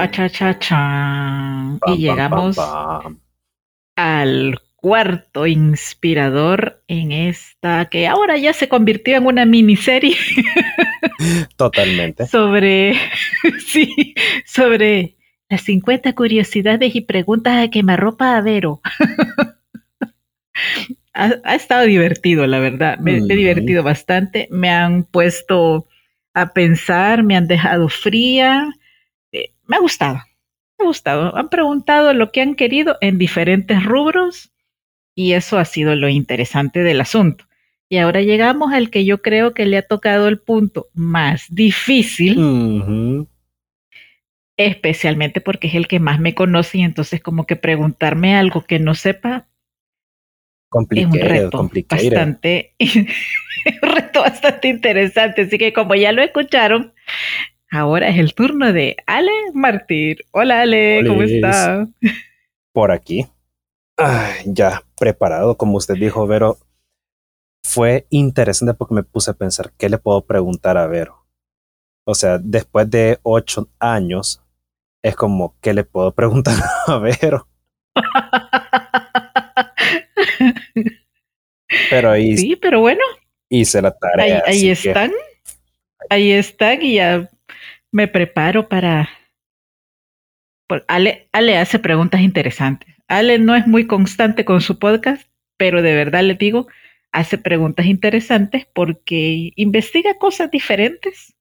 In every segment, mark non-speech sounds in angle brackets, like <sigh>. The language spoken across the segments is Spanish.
Cha, cha, cha, cha. Y llegamos al cuarto inspirador en esta que ahora ya se convirtió en una miniserie. <laughs> Totalmente. sobre, <laughs> sí, sobre las 50 curiosidades y preguntas a quemarropa a Vero. <laughs> ha, estado divertido, la verdad. Me, he divertido bastante. Me han puesto a pensar, me han dejado fría. Eh, me ha gustado ha gustado. Han preguntado lo que han querido en diferentes rubros y eso ha sido lo interesante del asunto. Y ahora llegamos al que yo creo que le ha tocado el punto más difícil, especialmente porque es el que más me conoce y entonces como que preguntarme algo que no sepa es un reto bastante, <laughs> un reto bastante interesante. Así que como ya lo escucharon, Ahora es el turno de Ale Martir. Hola Ale, ¿cómo estás? Por aquí. ya preparado, como usted dijo, Vero. Fue interesante porque me puse a pensar, ¿qué le puedo preguntar a Vero? O sea, después de ocho años, es como, ¿qué le puedo <laughs> preguntar a Vero? pero ahí... Sí, pero bueno. Hice la tarea. Ahí, están. Ahí están y ya me preparo para... Ale, Ale hace preguntas interesantes. Ale no es muy constante con su podcast, pero de verdad le digo, hace preguntas interesantes porque investiga cosas diferentes.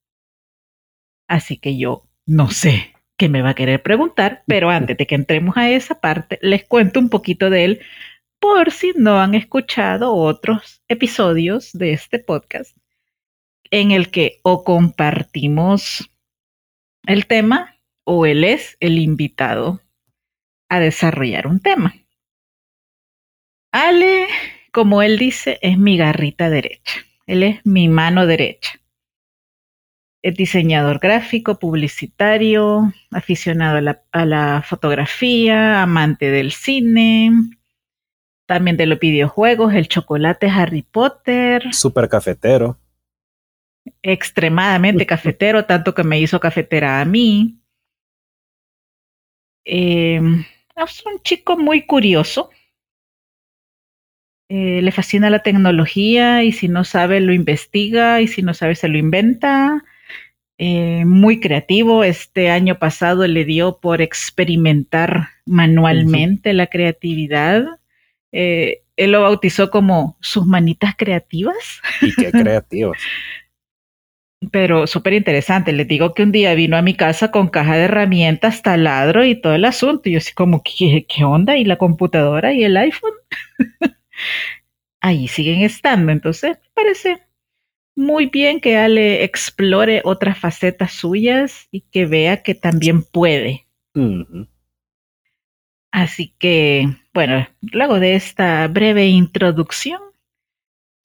Así que yo no sé qué me va a querer preguntar, pero <laughs> antes de que entremos a esa parte, les cuento un poquito de él por si no han escuchado otros episodios de este podcast en el que o compartimos el tema o él es el invitado a desarrollar un tema. Ale, como él dice, es mi garrita derecha. Él es mi mano derecha. Es diseñador gráfico, publicitario, aficionado a la, fotografía, amante del cine, también de los videojuegos, el chocolate Harry Potter. Super cafetero extremadamente <laughs> cafetero, tanto que me hizo cafetera a mí. Em, es un chico muy curioso. Eh, le fascina la tecnología y si no sabe lo investiga y si no sabe se lo inventa. Eh, muy creativo. Este año pasado le dio por experimentar manualmente la creatividad. Eh, él lo bautizó como sus manitas creativas. Y qué <laughs> creativas. Pero súper interesante. Les digo que un día vino a mi casa con caja de herramientas, taladro y todo el asunto. Y yo así como, ¿qué, qué onda? ¿Y la computadora y el iPhone? <laughs> Ahí siguen estando. Entonces, me parece muy bien que Ale explore otras facetas suyas y que vea que también puede. Así que, bueno, luego de esta breve introducción,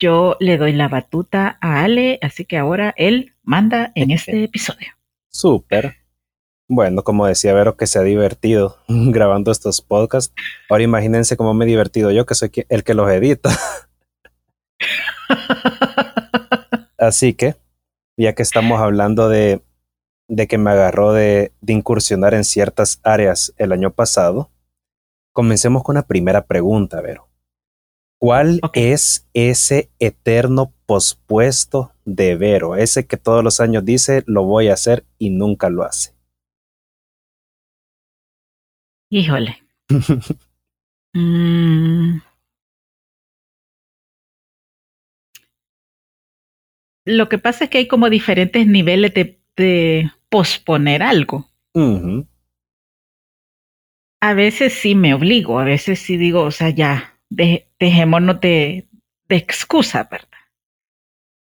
yo le doy la batuta a Ale, así que ahora él manda en este episodio. Súper. Bueno, como decía Vero, que se ha divertido <laughs> grabando estos podcasts. Ahora imagínense cómo me he divertido yo, que soy el que los edita. <laughs> Así que, ya que estamos hablando de, de que me agarró de, de incursionar en ciertas áreas el año pasado, comencemos con la primera pregunta, Vero. ¿Cuál es ese eterno pospuesto de Vero? Ese que todos los años dice lo voy a hacer y nunca lo hace. Híjole. <laughs> Mm. Lo que pasa es que hay como diferentes niveles de, posponer algo. A veces sí me obligo, a veces sí digo, o sea, ya, dejémonos de, de excusa, ¿verdad?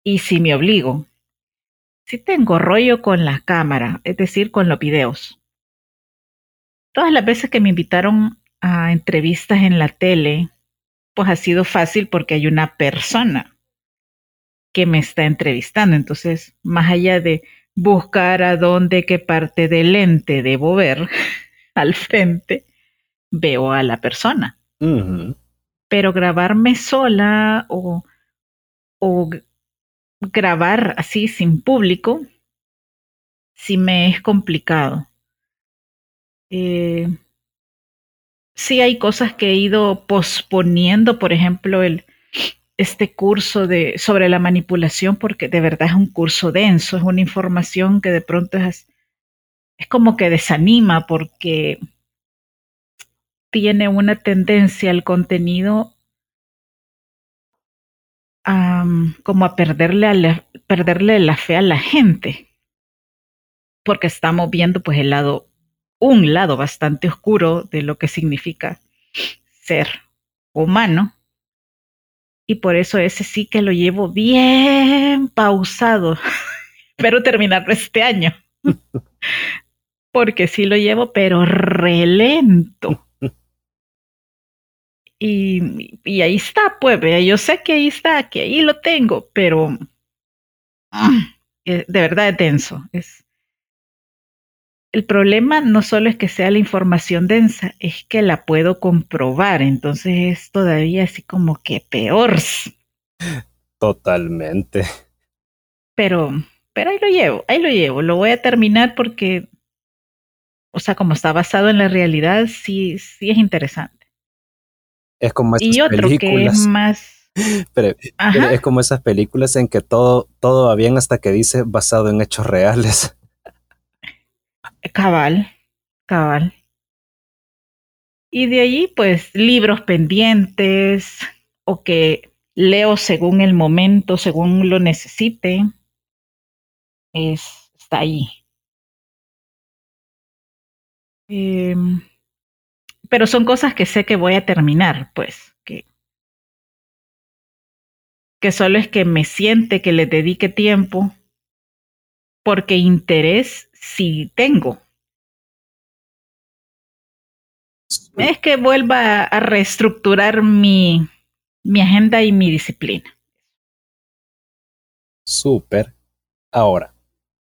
Y si me obligo, si tengo rollo con la cámara, es decir, con los videos. Todas las veces que me invitaron a entrevistas en la tele, pues ha sido fácil porque hay una persona que me está entrevistando. Entonces, más allá de buscar a dónde, qué parte del lente debo ver <laughs> al frente, veo a la persona pero grabarme sola o, o grabar así sin público, sí me es complicado. Eh, sí hay cosas que he ido posponiendo, por ejemplo, el, este curso de, sobre la manipulación, porque de verdad es un curso denso, es una información que de pronto es, es como que desanima porque tiene una tendencia al contenido como a perderle, a perderle la fe a la gente, porque estamos viendo pues el lado, un lado bastante oscuro de lo que significa ser humano. Y por eso ese sí que lo llevo bien pausado. <laughs> Espero terminarlo este año. <laughs> Porque sí lo llevo, pero relento. Y, y, ahí está, pues, yo sé que ahí está, que ahí lo tengo, pero ah, <clears throat> de verdad es denso. Es, el problema no solo es que sea la información densa, es que la puedo comprobar, entonces es todavía así como que peor. Totalmente. Pero, pero ahí lo llevo, ahí lo llevo, lo voy a terminar porque, o sea, como está basado en la realidad, sí, sí es interesante. Es como esas y otro películas. que es más. <laughs> Pero, es como esas películas en que todo, todo va bien hasta que dice basado en hechos reales. Cabal, cabal. Y de allí, pues, libros pendientes o que leo según el momento, según lo necesite. Es, está ahí. Eh, pero son cosas que sé que voy a terminar, pues, que, que solo es que me siente que le dedique tiempo, porque interés sí tengo. Es que vuelva a reestructurar mi, mi agenda y mi disciplina. Súper. Ahora,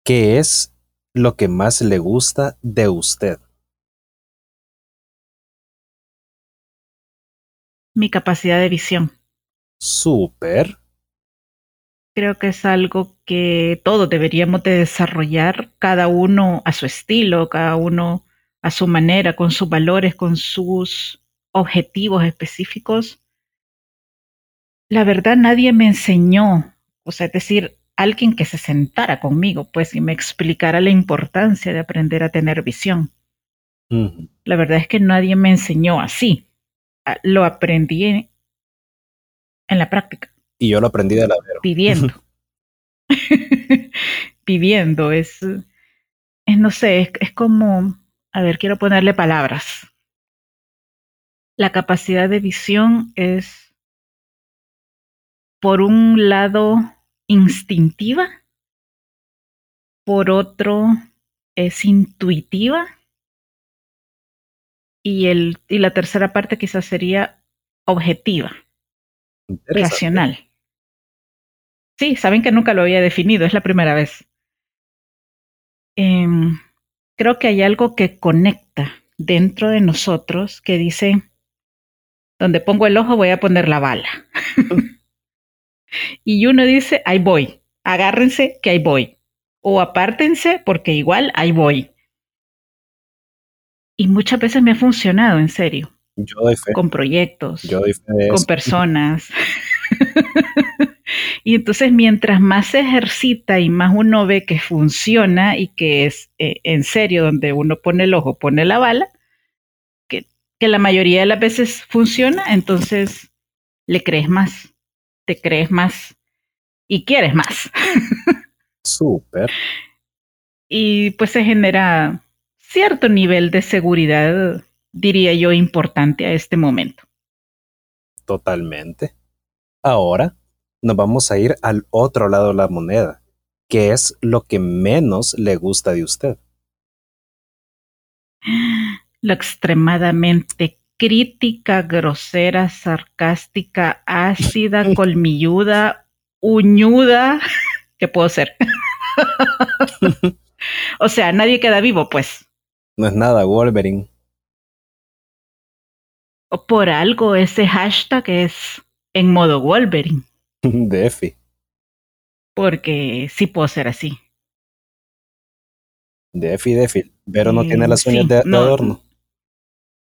¿qué es lo que más le gusta de usted? Mi capacidad de visión. Súper. Creo que es algo que todos deberíamos de desarrollar, cada uno a su estilo, cada uno a su manera, con sus valores, con sus objetivos específicos. La verdad, nadie me enseñó, o sea, es decir, alguien que se sentara conmigo, pues, y me explicara la importancia de aprender a tener visión. La verdad es que nadie me enseñó así. Ah, lo aprendí en, la práctica. Y yo lo aprendí de la vera. Viviendo. <laughs> <laughs> Viviendo. Es, es, no sé, es, es como, a ver, quiero ponerle palabras. La capacidad de visión es, por un lado, instintiva, por otro, es intuitiva Y, el, y la tercera parte quizás sería objetiva, racional. Sí, saben que nunca lo había definido, es la primera vez. Em, creo que hay algo que conecta dentro de nosotros que dice, donde pongo el ojo voy a poner la bala. <laughs> y uno dice, ahí voy, agárrense que ahí voy. O apártense porque igual ahí voy. Y muchas veces me ha funcionado, en serio. Yo doy fe. Con proyectos, Yo doy fe con personas. <laughs> y entonces mientras más se ejercita y más uno ve que funciona y que es eh, en serio donde uno pone el ojo, pone la bala, que, que la mayoría de las veces funciona, entonces le crees más, te crees más y quieres más. <laughs> Súper. Y pues se genera cierto nivel de seguridad, diría yo, importante a este momento. Totalmente. Ahora nos vamos a ir al otro lado de la moneda, que es lo que menos le gusta de usted. Lo extremadamente crítica, grosera, sarcástica, ácida, <laughs> colmilluda, uñuda <laughs> que puedo ser. <laughs> o sea, nadie queda vivo, pues. No es nada Wolverine. O por algo ese hashtag es en modo Wolverine. <laughs> Defi. Porque sí puedo ser así. Defi, Defi. Pero no tiene las uñas de, adorno.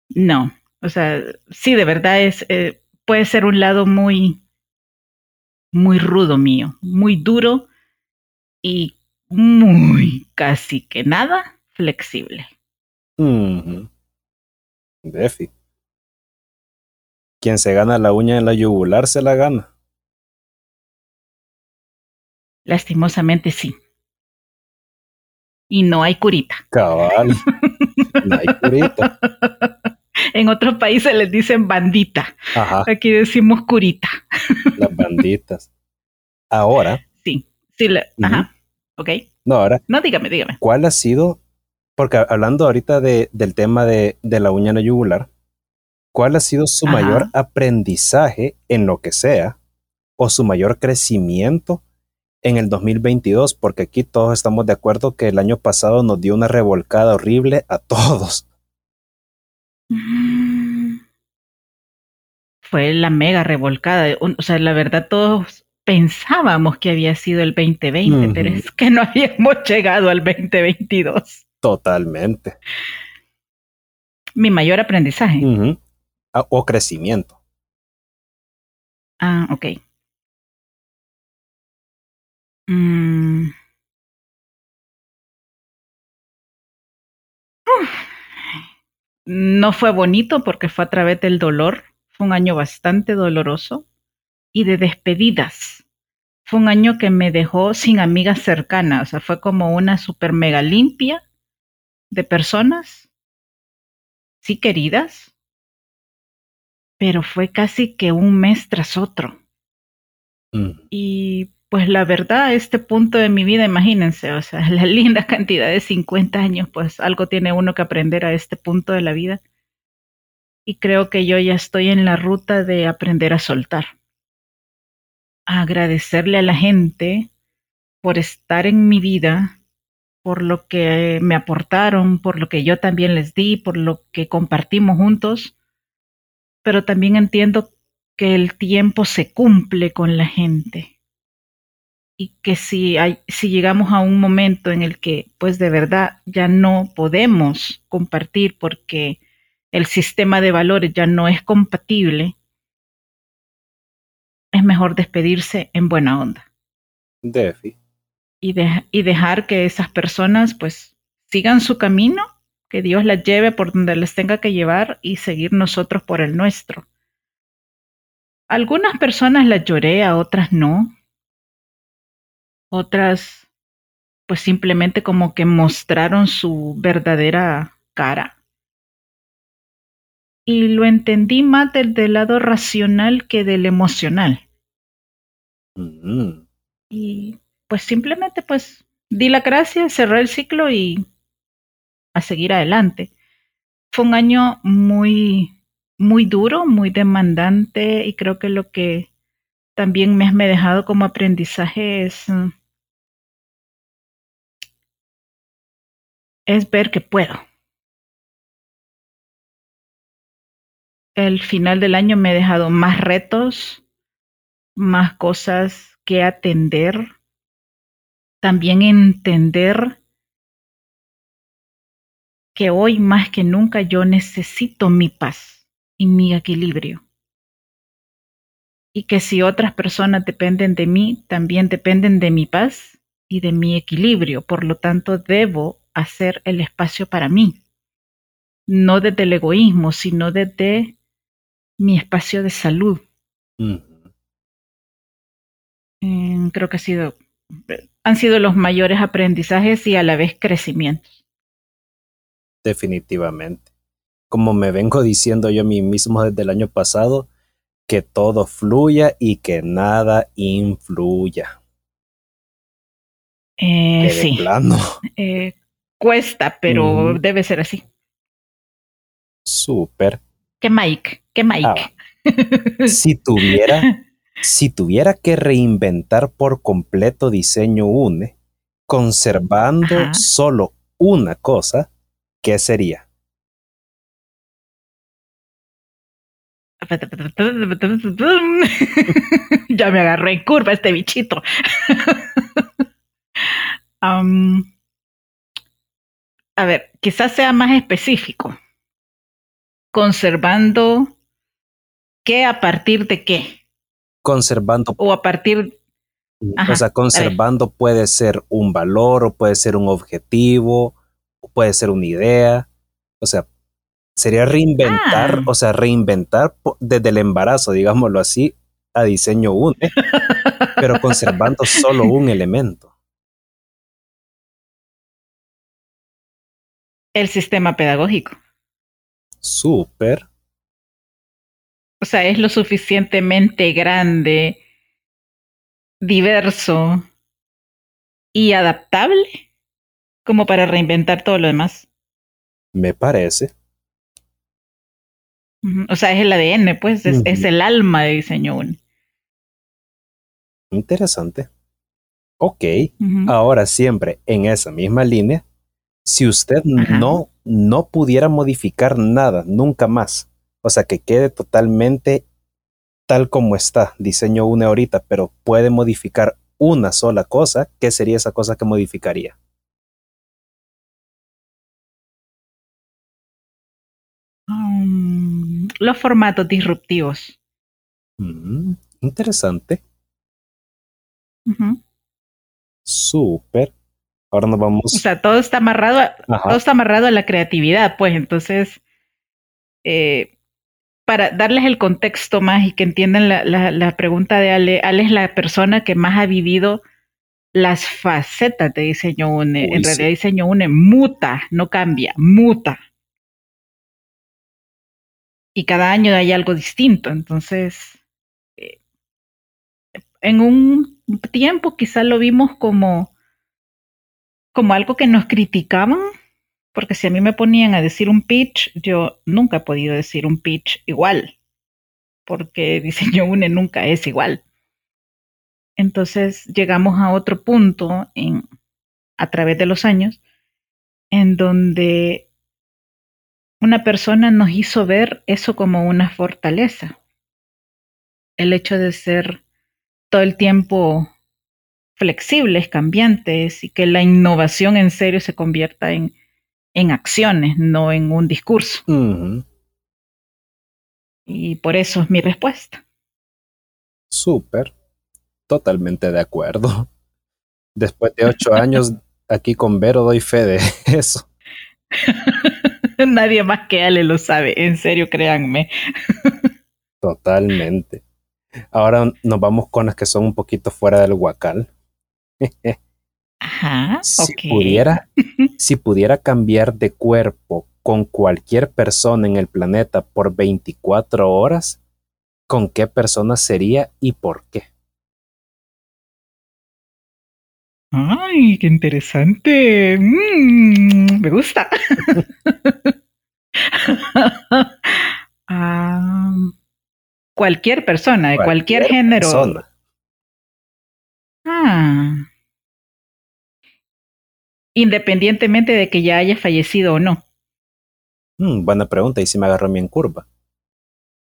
No. O sea, sí, de verdad es. Eh, puede ser un lado muy. Muy rudo mío. Muy duro. Y muy casi que nada flexible. Defi. Quien se gana la uña en la yugular se la gana. Lastimosamente sí. Y no hay curita. Cabal. No hay curita. <laughs> en otros países les dicen bandita. Aquí decimos curita. Las banditas. Ahora. Sí. Sí. Ajá. Ok. No, ahora. No, dígame, dígame. ¿Cuál ha sido? Porque hablando ahorita de, del tema de, de la uña la yugular, ¿cuál ha sido su mayor aprendizaje en lo que sea o su mayor crecimiento en el 2022, porque aquí todos estamos de acuerdo que el año pasado nos dio una revolcada horrible a todos. Fue la mega revolcada. O sea, la verdad todos pensábamos que había sido el 2020, pero es que no habíamos llegado al 2022. Totalmente. Mi mayor aprendizaje. Ah, o crecimiento. Ah, ok. Mm. No fue bonito porque fue a través del dolor. Fue un año bastante doloroso y de despedidas. Fue un año que me dejó sin amigas cercanas. O sea, fue como una super mega limpia de personas, sí queridas, pero fue casi que un mes tras otro. Mm. Y pues la verdad, a este punto de mi vida, imagínense, o sea, <laughs> la linda cantidad de 50 años, pues algo tiene uno que aprender a este punto de la vida. Y creo que yo ya estoy en la ruta de aprender a soltar. A agradecerle a la gente por estar en mi vida, por lo que me aportaron, por lo que yo también les di, por lo que compartimos juntos. Pero también entiendo que el tiempo se cumple con la gente y que si, si llegamos a un momento en el que pues de verdad ya no podemos compartir porque el sistema de valores ya no es compatible, es mejor despedirse en buena onda. Defi. Y, y dejar que esas personas pues sigan su camino, que Dios las lleve por donde les tenga que llevar y seguir nosotros por el nuestro. Algunas personas las lloré, a otras no, otras pues simplemente como que mostraron su verdadera cara. Y lo entendí más del, del lado racional que del emocional. Mm. Y pues simplemente pues di la gracia, cerré el ciclo y a seguir adelante. fue un año muy, muy duro, muy demandante y creo que lo que también me ha dejado como aprendizaje es, mm, es ver que puedo. El final del año me ha dejado más retos, más cosas que atender, también entender que hoy más que nunca yo necesito mi paz y mi equilibrio. Y que si otras personas dependen de mí, también dependen de mi paz y de mi equilibrio. Por lo tanto, debo hacer el espacio para mí. No desde el egoísmo, sino desde mi espacio de salud. Mm, creo que ha sido, han sido los mayores aprendizajes y a la vez crecimientos definitivamente. Como me vengo diciendo yo a mí mismo desde el año pasado, que todo fluya y que nada influya. Eh, sí. <laughs> Eh, cuesta, pero debe ser así. Súper. ¿Qué Mike? ¿Qué Mike? Ah, si tuviera, <laughs> si tuviera que reinventar por completo diseño UNE, conservando solo una cosa, ¿qué sería? <laughs> ya me agarré en curva este bichito. <laughs> a ver, quizás sea más específico. Conservando qué a partir de qué. Conservando. O a partir. o sea, conservando puede ser un valor o puede ser un objetivo puede ser una idea, o sea, sería reinventar, ah. o sea, reinventar desde el embarazo, digámoslo así, a diseño uno, <laughs> pero conservando solo un elemento. El sistema pedagógico. Súper. O sea, es lo suficientemente grande, diverso y adaptable como para reinventar todo lo demás. Me parece. O sea, es el ADN, pues, es, el alma de diseño único. Interesante. Ok, ahora siempre en esa misma línea, si usted no, no pudiera modificar nada nunca más, o sea, que quede totalmente tal como está, diseño une ahorita, pero puede modificar una sola cosa, ¿qué sería esa cosa que modificaría? los formatos disruptivos. Mm, interesante. Súper. Ahora nos vamos. O sea, todo está amarrado, a, todo está amarrado a la creatividad, pues entonces, eh, para darles el contexto más y que entiendan la, la, pregunta de Ale, Ale es la persona que más ha vivido las facetas de diseño UNE. en realidad, diseño UNE muta, no cambia, muta y cada año hay algo distinto. Entonces, eh, en un tiempo quizás lo vimos como, como algo que nos criticaban, porque si a mí me ponían a decir un pitch, yo nunca he podido decir un pitch igual, porque <laughs> diseño UNE nunca es igual. Entonces llegamos a otro punto en, a través de los años en donde una persona nos hizo ver eso como una fortaleza. El hecho de ser todo el tiempo flexibles, cambiantes y que la innovación en serio se convierta en, en acciones, no en un discurso. Y por eso es mi respuesta. Súper, totalmente de acuerdo. Después de ocho años aquí con Vero doy fe de eso. <laughs> Nadie más que Ale lo sabe, en serio, créanme. Totalmente. Ahora nos vamos con las que son un poquito fuera del huacal. Ajá. Si pudiera, <laughs> si pudiera cambiar de cuerpo con cualquier persona en el planeta por 24 horas, ¿con qué persona sería y por qué? Ay, qué interesante. Mm, me gusta. <laughs> Ah, cualquier persona, de cualquier, género. Independientemente de que ya haya fallecido o no. Mm, buena pregunta, y si me agarró bien curva.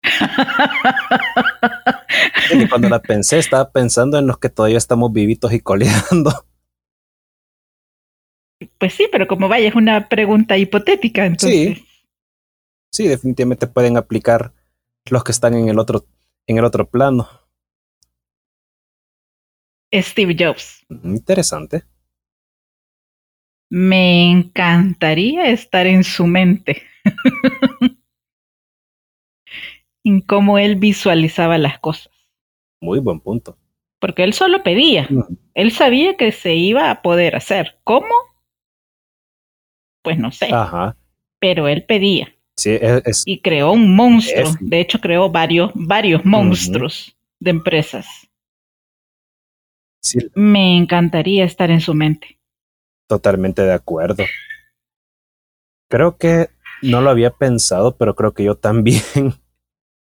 <laughs> y cuando la pensé, estaba pensando en los que todavía estamos vivitos y coleando. Pues sí, pero como vaya, es una pregunta hipotética, entonces. Sí. Sí, definitivamente pueden aplicar los que están en el otro, en el otro plano. Steve Jobs. Interesante. Me encantaría estar en su mente. <laughs> en cómo él visualizaba las cosas. Muy buen punto. Porque él solo pedía. Él sabía que se iba a poder hacer. ¿Cómo? Pues no sé. Ajá. Pero él pedía. Sí, es, y creó un monstruo. De hecho, creó varios, varios monstruos de empresas. Sí. Me encantaría estar en su mente. Totalmente de acuerdo. Creo que no lo había pensado, pero creo que yo también.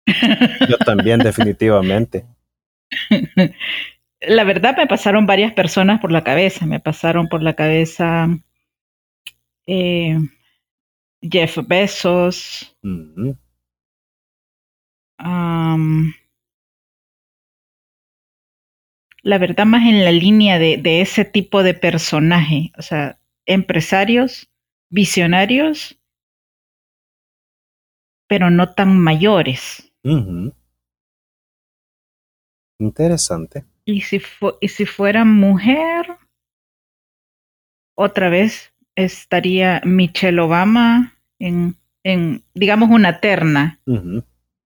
<laughs> yo también, definitivamente. La verdad me pasaron varias personas por la cabeza. Me pasaron por la cabeza eh, Jeff Bezos. La verdad, más en la línea de, de, ese tipo de personaje, o sea, empresarios, visionarios, pero no tan mayores. Interesante. Y si, y si fuera mujer, otra vez estaría Michelle Obama en, en digamos, una terna.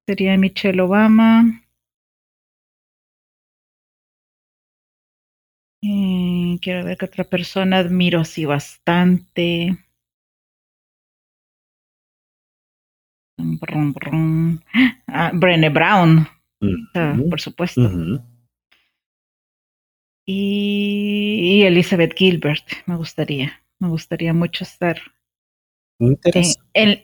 Sería Michelle Obama. Eh, quiero ver qué otra persona admiro así bastante. Ah, Brené Brown, por supuesto. y Elizabeth Gilbert, me gustaría. Me gustaría mucho estar en,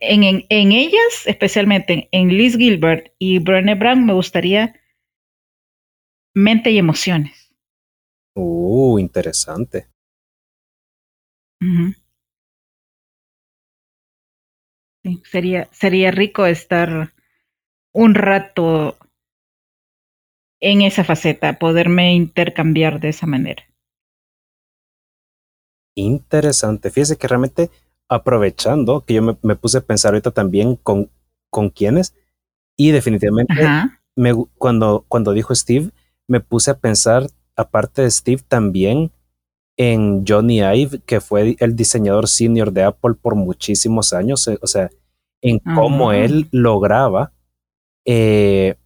en, en, ellas, especialmente en Liz Gilbert y Brené Brown, me gustaría mente y emociones. Uh, interesante. sería, sería rico estar un rato en esa faceta, poderme intercambiar de esa manera interesante. Fíjese que realmente aprovechando que yo me, puse a pensar ahorita también con, con quiénes y definitivamente me, cuando, cuando dijo Steve, me puse a pensar, aparte de Steve, también en Johnny Ive, que fue el diseñador senior de Apple por muchísimos años, eh, o sea, en cómo él lograba eh,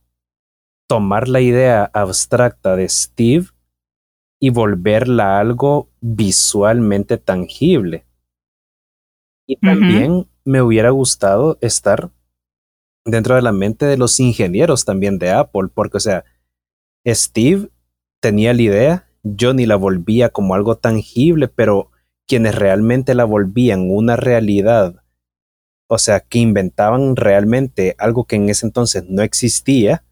tomar la idea abstracta de Steve y volverla algo visualmente tangible. Y también me hubiera gustado estar dentro de la mente de los ingenieros también de Apple, porque, o sea, Steve tenía la idea, Johnny la volvía como algo tangible, pero quienes realmente la volvían una realidad, o sea, que inventaban realmente algo que en ese entonces no existía,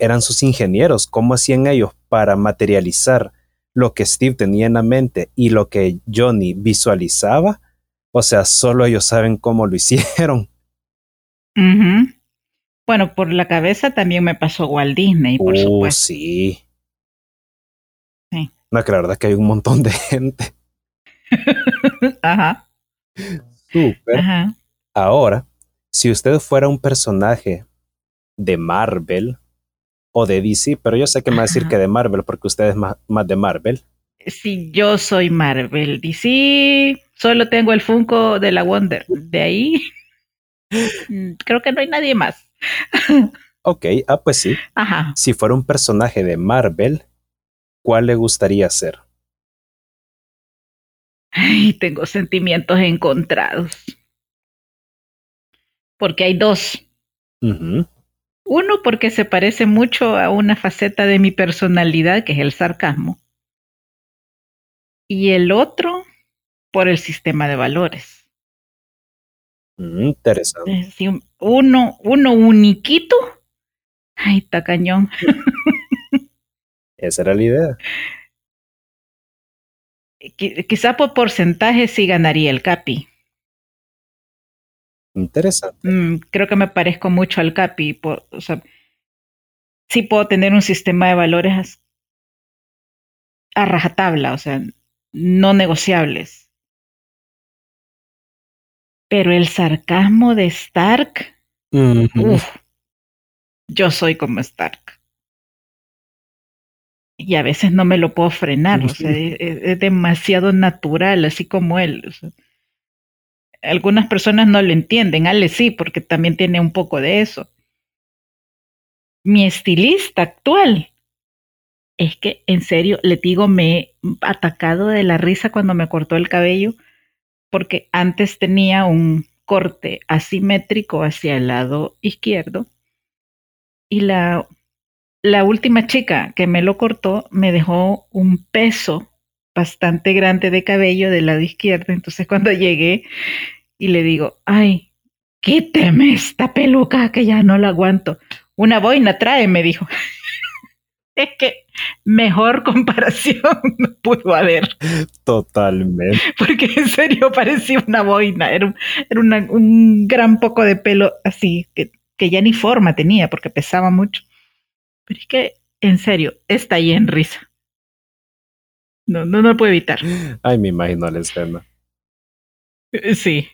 eran sus ingenieros. ¿Cómo hacían ellos para materializar lo que Steve tenía en la mente y lo que Johnny visualizaba, o sea, solo ellos saben cómo lo <laughs> hicieron. Bueno, por la cabeza también me pasó Walt Disney, por uh, supuesto. Sí. No, que la verdad es que hay un montón de gente. <laughs> Ajá. Súper. Ajá. Ahora, si usted fuera un personaje de Marvel, o de DC, pero yo sé que me va a decir que de Marvel, porque usted es más, más de Marvel. Sí, yo soy Marvel. DC, solo tengo el Funko de la Wonder. De ahí, <laughs> creo que no hay nadie más. <laughs> ok, ah, pues sí. Ajá. Si fuera un personaje de Marvel, ¿cuál le gustaría ser? Ay, tengo sentimientos encontrados. Porque hay dos. Uno, porque se parece mucho a una faceta de mi personalidad, que es el sarcasmo. Y el otro, por el sistema de valores. Mm, interesante. Sí, uno, uno uniquito. Ay, está cañón. <laughs> Esa era la idea. Quizá por porcentaje sí ganaría el Capi. Interesante. Mm, creo que me parezco mucho al Capi. Por, o sea, sí puedo tener un sistema de valores a rajatabla, o sea, no negociables. Pero el sarcasmo de Stark, uf, yo soy como Stark. Y a veces no me lo puedo frenar, o sea, es, demasiado natural, así como él. algunas personas no lo entienden, Ale sí, porque también tiene un poco de eso. Mi estilista actual es que en serio, le digo, me he atacado de la risa cuando me cortó el cabello, porque antes tenía un corte asimétrico hacia el lado izquierdo y la, la última chica que me lo cortó me dejó un peso bastante grande de cabello del lado izquierdo. Entonces cuando <laughs> llegué y le digo, ay, quíteme esta peluca que ya no la aguanto. Una boina trae, me dijo. <laughs> es que mejor comparación <laughs> no pudo haber. Totalmente. Porque en serio parecía una boina, era, un, era un gran poco de pelo así, que, que ya ni forma tenía porque pesaba mucho. Pero es que, en serio, está ahí en risa. No, no, no lo puedo evitar. Ay, me imagino la escena. Sí,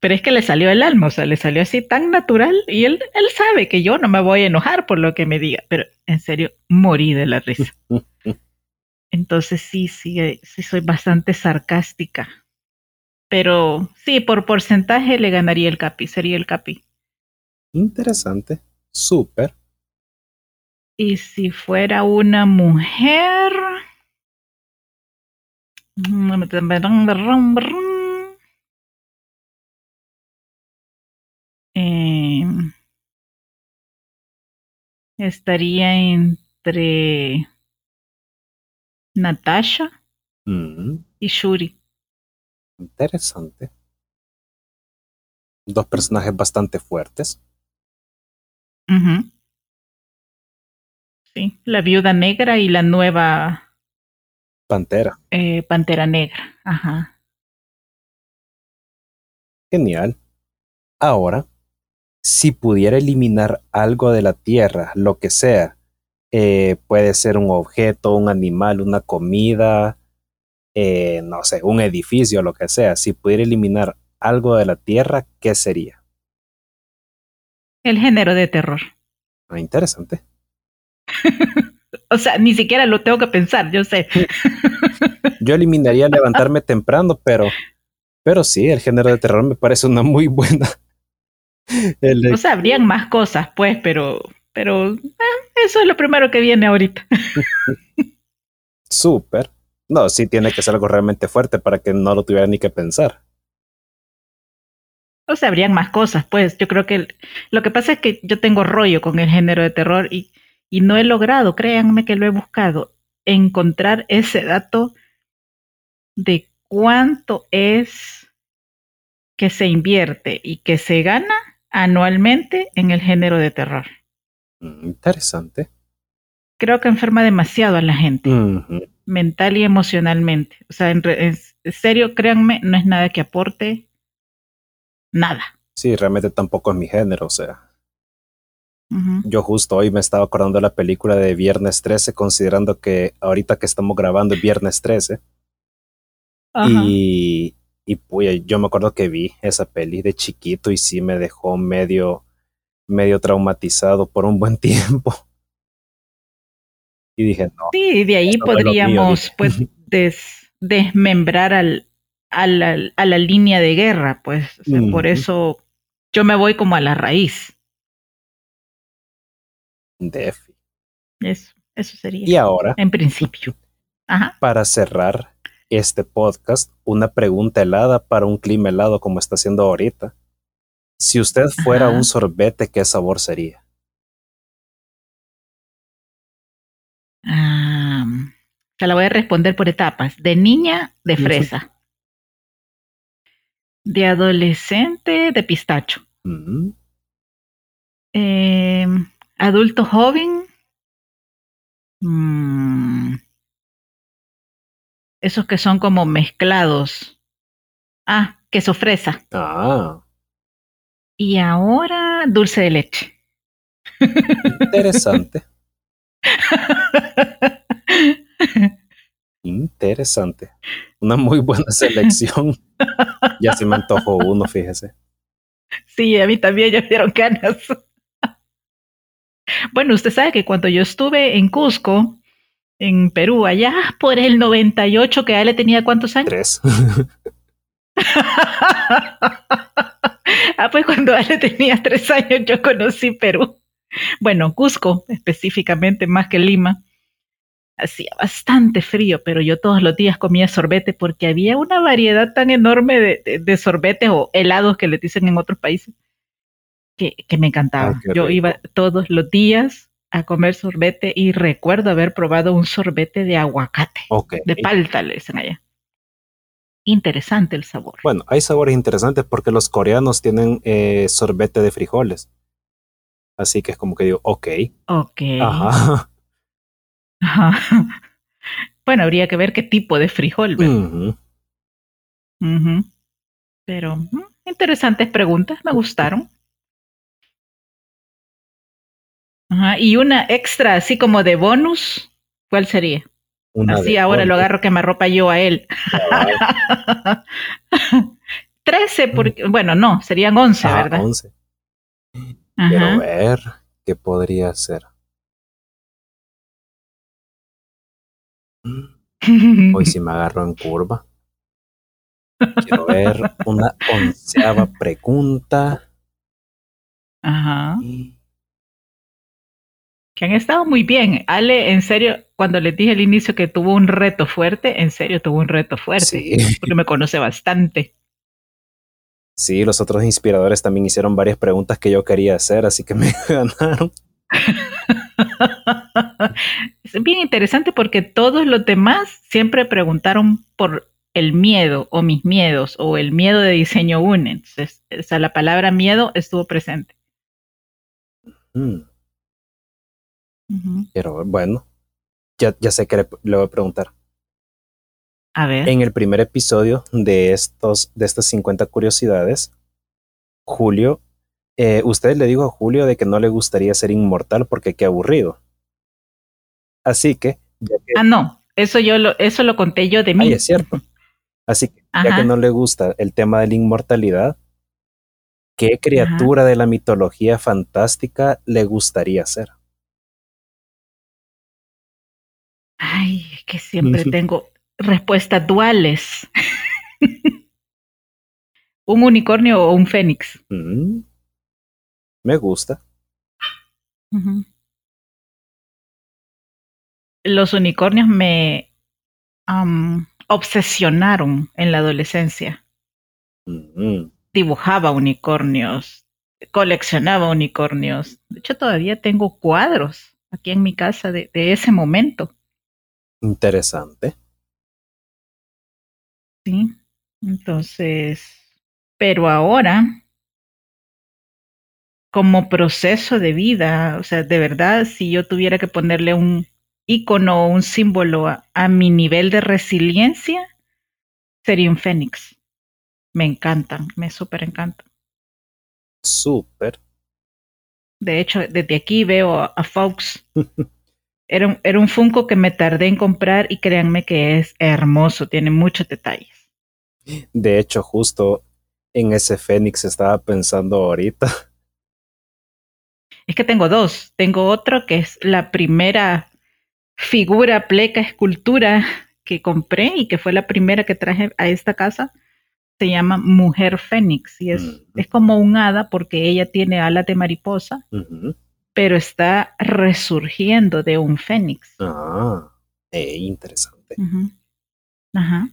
pero es que le salió el alma, o sea, le salió así tan natural y él, él sabe que yo no me voy a enojar por lo que me diga, pero en serio, morí de la risa. <laughs> Entonces sí, sí, eh, sí soy bastante sarcástica. Pero sí, por porcentaje le ganaría el Capi, sería el Capi. Interesante, súper. Y si fuera una mujer... Eh, estaría entre Natasha mm. y Shuri. Interesante. Dos personajes bastante fuertes. Sí, la viuda negra y la nueva Pantera. Eh, Pantera negra. Ajá. Genial. Ahora si pudiera eliminar algo de la tierra, lo que sea, eh, puede ser un objeto, un animal, una comida, eh, no sé, un edificio, lo que sea, si pudiera eliminar algo de la tierra, ¿qué sería? El género de terror. Ah, interesante. <laughs> o sea, ni siquiera lo tengo que pensar, yo sé. yo eliminaría levantarme temprano, pero, pero sí, el género de terror me parece una muy buena, <laughs> o sea, habrían más cosas, pues, pero, pero eh, eso es lo primero que viene ahorita. <laughs> Súper. No, sí tiene que ser algo realmente fuerte para que no lo tuviera ni que pensar. O sea, habrían más cosas, pues. Yo creo que lo que pasa es que yo tengo rollo con el género de terror y, y no he logrado, créanme que lo he buscado, encontrar ese dato de cuánto es que se invierte y que se gana anualmente en el género de terror. Mm, interesante. Creo que enferma demasiado a la gente, mental y emocionalmente. O sea, en, serio, créanme, no es nada que aporte nada. Sí, realmente tampoco es mi género, o sea. Yo justo hoy me estaba acordando de la película de Viernes 13, considerando que ahorita que estamos grabando es Viernes 13. Y y pues yo me acuerdo que vi esa peli de chiquito y sí me dejó medio, medio traumatizado por un buen <laughs> tiempo. Y dije, no. Sí, de ahí podríamos pues <laughs> desmembrar al, a, la, a la línea de guerra, pues. Por eso yo me voy como a la raíz. Defi. Eso, eso sería. Y ahora. En principio. Ajá. Para cerrar, este podcast una pregunta helada para un clima helado como está haciendo ahorita. Si usted fuera un sorbete, ¿qué sabor sería? se la voy a responder por etapas. De niña, de fresa. De adolescente, de pistacho. Mm, Eh, adulto joven. mm, esos que son como mezclados. Ah, queso fresa. Ah, Y ahora dulce de leche. interesante. <laughs> Interesante. Una muy buena selección. Ya se me antojó uno, fíjese. Sí, a mí también ya me dieron ganas. Bueno, usted sabe que cuando yo estuve en Cusco, en Perú, allá por el 98, que ya le tenía cuántos años. Tres. <laughs> ah, pues cuando Ale tenía tres años yo conocí Perú. Bueno, Cusco específicamente, más que Lima. Hacía bastante frío, pero yo todos los días comía sorbete porque había una variedad tan enorme de, de- de sorbetes o helados que le dicen en otros países que, que me encantaba. Ay, yo iba todos los días a comer sorbete y recuerdo haber probado un sorbete de aguacate, Ok. de palta le dicen allá. Interesante el sabor. Bueno, hay sabores interesantes porque los coreanos tienen eh, sorbete de frijoles. Así que es como que digo, ok. Ok. Ajá. Ajá. <laughs> Bueno, habría que ver qué tipo de frijol. ¿verdad? Pero mm, interesantes preguntas, me gustaron. Ajá. Y una extra, así como de bonus, ¿cuál sería? Una así ahora lo agarro que me arropa yo a él. <laughs> 13, porque, bueno, no, serían 11, Ah, ¿verdad? 11. Quiero ver qué podría ser. <laughs> Hoy sí me agarro en curva. Quiero ver una onceava pregunta. Ajá. Que han estado muy bien. Ale, en serio, cuando les dije al inicio que tuvo un reto fuerte, en serio tuvo un reto fuerte. Sí, Porque me conoce bastante. sí, los otros inspiradores también hicieron varias preguntas que yo quería hacer, así que me <laughs> ganaron. es bien interesante porque todos los demás siempre preguntaron por el miedo o mis miedos o el miedo de diseño UNE. Entonces, o sea, la palabra miedo estuvo presente. Mm, Pero bueno, ya, ya sé que le, le voy a preguntar. A ver. En el primer episodio de, estos, de estas 50 curiosidades, Julio, eh, usted le dijo a Julio de que no le gustaría ser inmortal porque qué aburrido. Así que, ya que Ah, no, eso yo lo, eso lo conté yo de mí. Ay, es cierto. Así que, ya que no le gusta el tema de la inmortalidad, ¿qué criatura de la mitología fantástica le gustaría ser? Ay, es que siempre tengo respuestas duales. <laughs> ¿Un unicornio o un fénix? Mm, me gusta. Los unicornios me am, obsesionaron en la adolescencia. Mm, Dibujaba unicornios, coleccionaba unicornios. De hecho, todavía tengo cuadros aquí en mi casa de, de ese momento. Interesante. Sí. Entonces, pero ahora, como proceso de vida, o sea, de verdad, si yo tuviera que ponerle un icono o un símbolo a, a mi nivel de resiliencia, sería un fénix. Me encantan, me súper encantan. Súper. De hecho, desde aquí veo a, a Fox. <laughs> Era un, era un Funko que me tardé en comprar y créanme que es hermoso, tiene muchos detalles. De hecho, justo en ese Fénix estaba pensando ahorita. <laughs> Es que tengo dos. Tengo otro que es la primera figura, pleca, escultura que compré y que fue la primera que traje a esta casa. Se llama Mujer Fénix y es, Mm. es como un hada porque ella tiene alas de mariposa. Pero está resurgiendo de un fénix. Ah, eh, interesante. Ajá.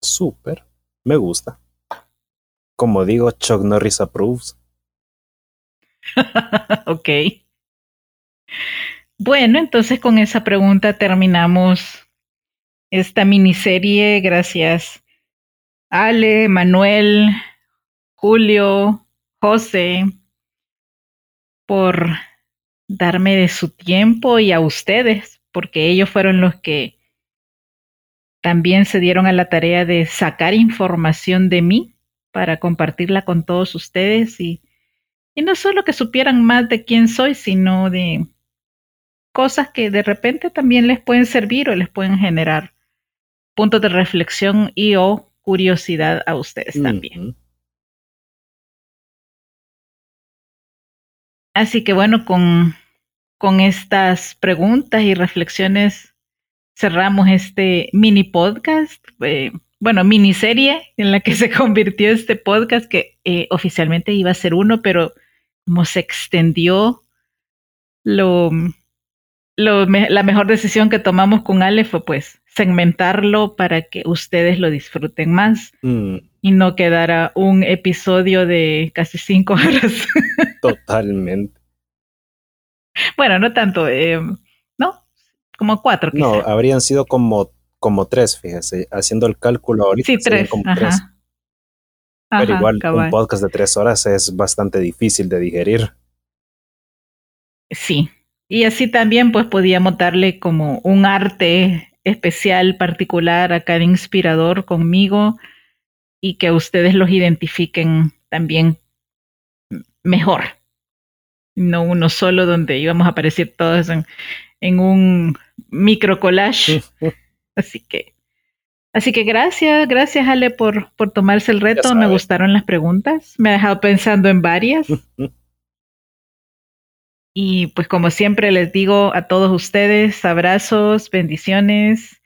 Súper. Me gusta. Como digo, Chuck Norris approves. <laughs> ok. Bueno, entonces con esa pregunta terminamos esta miniserie. Gracias Ale, Manuel, Julio, José, por darme de su tiempo y a ustedes, porque ellos fueron los que también se dieron a la tarea de sacar información de mí para compartirla con todos ustedes y, no solo que supieran más de quién soy, sino de cosas que de repente también les pueden servir o les pueden generar puntos de reflexión y o curiosidad a ustedes también. Así que bueno, con, con estas preguntas y reflexiones cerramos este mini podcast, eh, bueno, miniserie en la que <laughs> se convirtió este podcast, que eh, oficialmente iba a ser uno, pero como se extendió, lo, la mejor decisión que tomamos con Ale fue pues segmentarlo para que ustedes lo disfruten más mm. Y no quedara un episodio de casi cinco <laughs> horas. Totalmente. Bueno, no tanto, eh, ¿no? Como cuatro. No, habrían sido como, como tres, fíjese, haciendo el cálculo ahorita. Sí, tres. Como tres. Pero igual un podcast de tres horas es bastante difícil de digerir. Sí, y así también pues podíamos darle como un arte especial, particular a cada inspirador conmigo y que ustedes los identifiquen también mejor no uno solo donde íbamos a aparecer todos en, en un micro collage. <laughs> así que, así que gracias, gracias Ale por, por tomarse el reto. Me gustaron las preguntas. Me ha dejado pensando en varias. <laughs> y pues como siempre les digo a todos ustedes, abrazos, bendiciones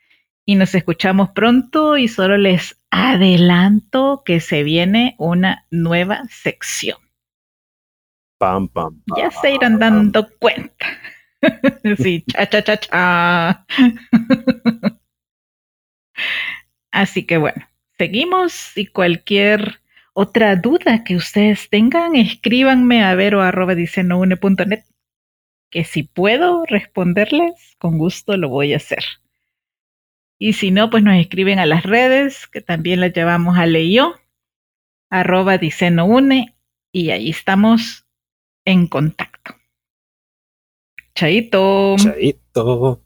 y nos escuchamos pronto y solo les adelanto que se viene una nueva sección. Ya se irán dando cuenta. <laughs> sí, cha, cha, cha, cha. Así que bueno, seguimos y cualquier otra duda que ustedes tengan, escríbanme a vero arroba que si puedo responderles, con gusto lo voy a hacer. Y si no, pues nos escriben a las redes, que también las llevamos a Leio, arroba une, y ahí estamos en contacto. Chaito. Chaito.